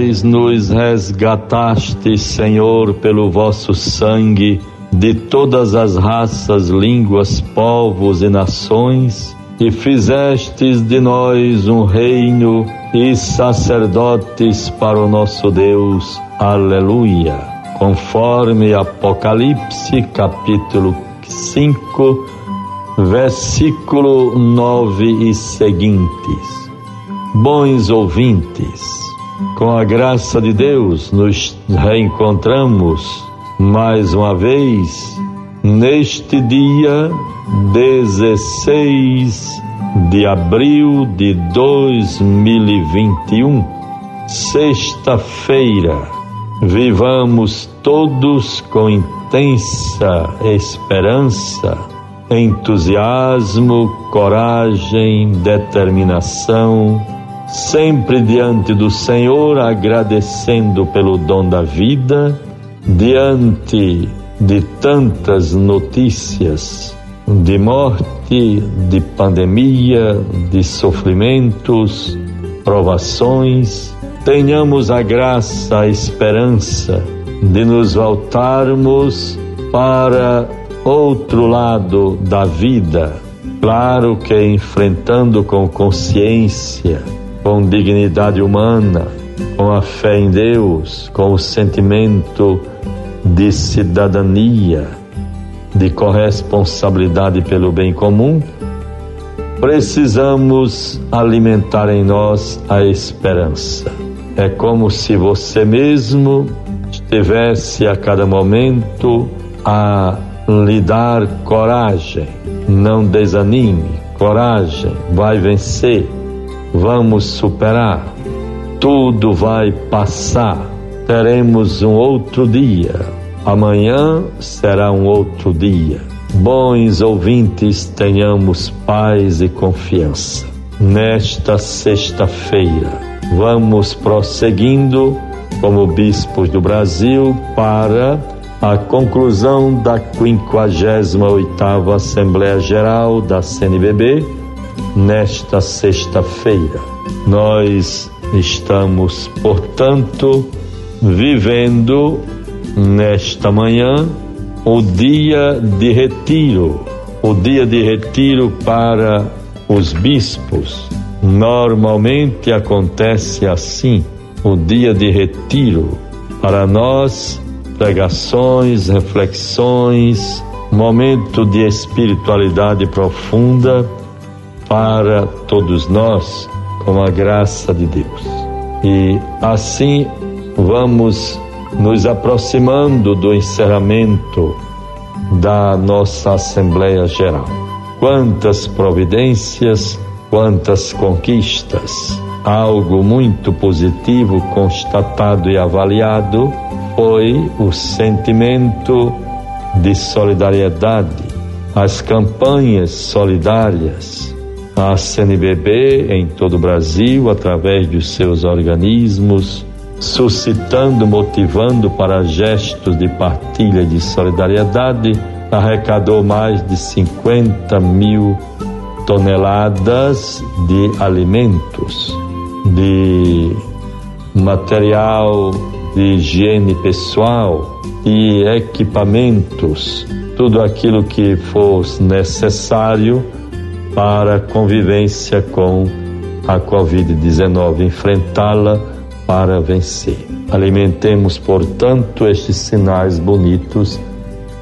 Vós nos resgatastes, Senhor, pelo vosso sangue, de todas as raças, línguas, povos e nações, e fizestes de nós um reino e sacerdotes para o nosso Deus. Aleluia. Conforme Apocalipse, capítulo 5, versículo 9 e seguintes. Bons ouvintes, com a graça de Deus, nos reencontramos mais uma vez neste dia 16 de abril de 2021, sexta-feira. Vivamos todos com intensa esperança, entusiasmo, coragem, determinação, sempre diante do Senhor, agradecendo pelo dom da vida, diante de tantas notícias de morte, de pandemia, de sofrimentos, provações, tenhamos a graça, a esperança de nos voltarmos para outro lado da vida. Claro que enfrentando com consciência, com dignidade humana, com a fé em Deus, com o sentimento de cidadania de corresponsabilidade pelo bem comum, precisamos alimentar em nós a esperança. É como se você mesmo estivesse a cada momento a lhe dar coragem. Não desanime, coragem, vai vencer, vamos superar, tudo vai passar, teremos um outro dia Amanhã será um outro dia. Bons ouvintes, tenhamos paz e confiança. Nesta sexta-feira, vamos prosseguindo como bispos do Brasil para a conclusão da 58ª Assembleia Geral da CNBB nesta sexta-feira. Nós estamos, portanto, vivendo nesta manhã o dia de retiro, o dia de retiro para os bispos. Normalmente acontece assim, o dia de retiro para nós, pregações, reflexões, momento de espiritualidade profunda para todos nós, com a graça de Deus. E assim vamos nos aproximando do encerramento da nossa Assembleia Geral. Quantas providências, quantas conquistas. Algo muito positivo constatado e avaliado foi o sentimento de solidariedade, as campanhas solidárias, a CNBB em todo o Brasil, através dos seus organismos, suscitando, motivando para gestos de partilha de solidariedade, arrecadou mais de 50 mil toneladas de alimentos, de material de higiene pessoal e equipamentos, tudo aquilo que fosse necessário para convivência com a Covid-19, enfrentá-la para vencer. Alimentemos, portanto, estes sinais bonitos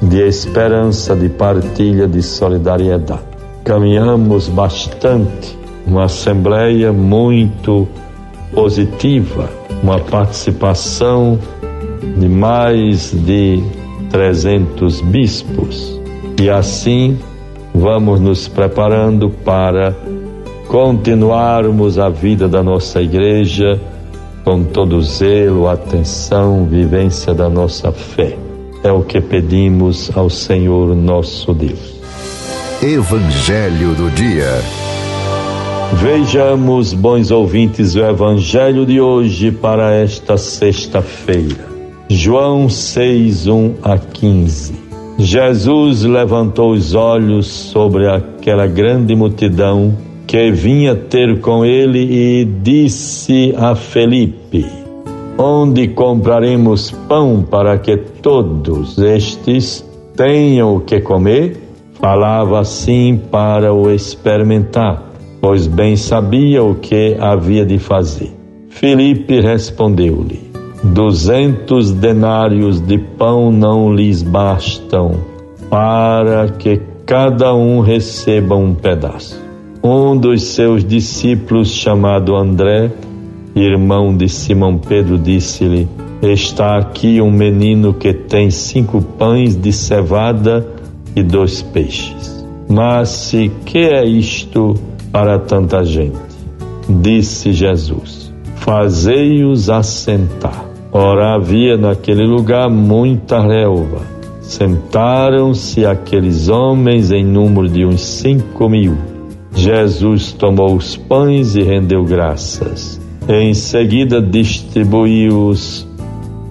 de esperança, de partilha, de solidariedade. Caminhamos bastante, uma assembleia muito positiva, uma participação de mais de 300 bispos. E assim vamos nos preparando para continuarmos a vida da nossa igreja com todo zelo, atenção, vivência da nossa fé. É o que pedimos ao Senhor nosso Deus. Evangelho do Dia. Vejamos, bons ouvintes, o Evangelho de hoje para esta sexta-feira. João 6, 1 a 15. Jesus levantou os olhos sobre aquela grande multidão que vinha ter com ele e disse a Felipe: Onde compraremos pão para que todos estes tenham o que comer? Falava assim para o experimentar, pois bem sabia o que havia de fazer. Filipe respondeu-lhe: Duzentos denários de pão não lhes bastam para que cada um receba um pedaço. Um dos seus discípulos, chamado André, irmão de Simão Pedro, disse-lhe: Está aqui um menino que tem cinco pães de cevada e dois peixes. Mas se que é isto para tanta gente? Disse Jesus: Fazei-os assentar. Ora, havia naquele lugar muita relva. Sentaram-se aqueles homens em número de uns cinco mil. Jesus tomou os pães e rendeu graças. Em seguida distribuiu-os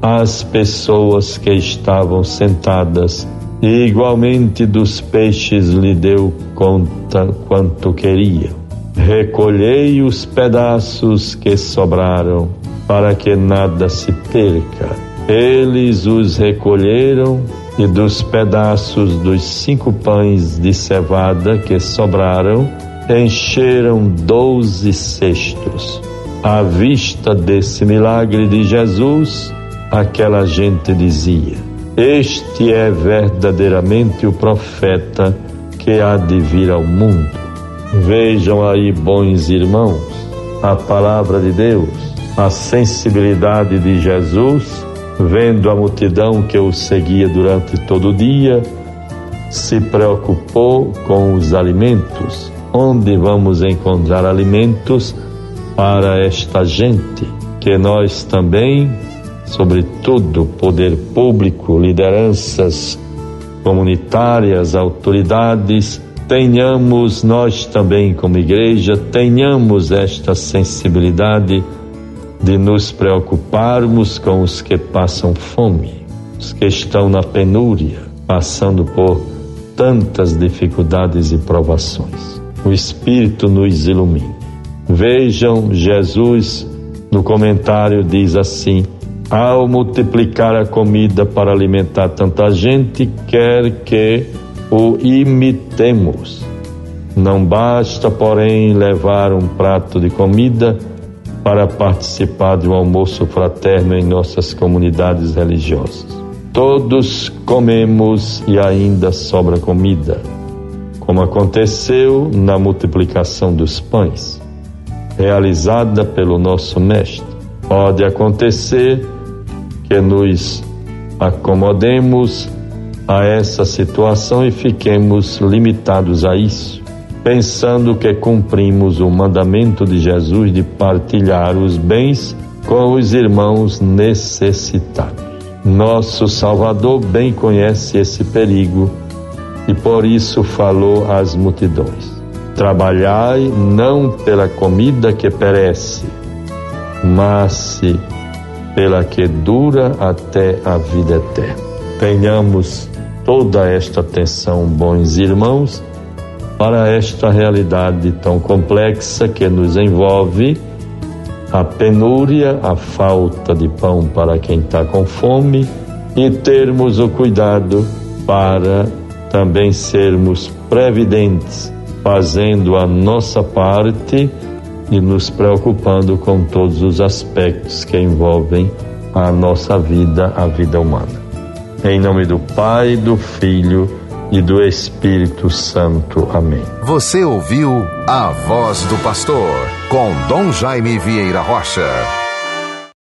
às pessoas que estavam sentadas e igualmente dos peixes lhe deu conta quanto queria. Recolhei os pedaços que sobraram, para que nada se perca. Eles os recolheram e dos pedaços dos cinco pães de cevada que sobraram, encheram doze cestos. À vista desse milagre de Jesus, aquela gente dizia: Este é verdadeiramente o profeta que há de vir ao mundo. Vejam aí, bons irmãos, a palavra de Deus, a sensibilidade de Jesus, vendo a multidão que o seguia durante todo o dia, se preocupou com os alimentos. Onde vamos encontrar alimentos para esta gente? Que nós também sobretudo poder público, lideranças comunitárias, autoridades, tenhamos nós também como igreja, tenhamos esta sensibilidade de nos preocuparmos com os que passam fome, os que estão na penúria, passando por tantas dificuldades e provações. O Espírito nos ilumine. Vejam, Jesus no comentário diz assim: ao multiplicar a comida para alimentar tanta gente, quer que o imitemos. Não basta, porém, levar um prato de comida para participar de um almoço fraterno em nossas comunidades religiosas. Todos comemos e ainda sobra comida, como aconteceu na multiplicação dos pães, realizada pelo nosso Mestre. Pode acontecer que nos acomodemos a essa situação e fiquemos limitados a isso, pensando que cumprimos o mandamento de Jesus de partilhar os bens com os irmãos necessitados. Nosso Salvador bem conhece esse perigo e por isso falou às multidões: Trabalhai não pela comida que perece, mas pela que dura até a vida eterna. Tenhamos toda esta atenção, bons irmãos, para esta realidade tão complexa que nos envolve a penúria, a falta de pão para quem está com fome e termos o cuidado para também sermos previdentes, fazendo a nossa parte e nos preocupando com todos os aspectos que envolvem a nossa vida, a vida humana. Em nome do Pai, do Filho e do Espírito Santo. Amém. Você ouviu a voz do pastor com Dom Jaime Vieira Rocha.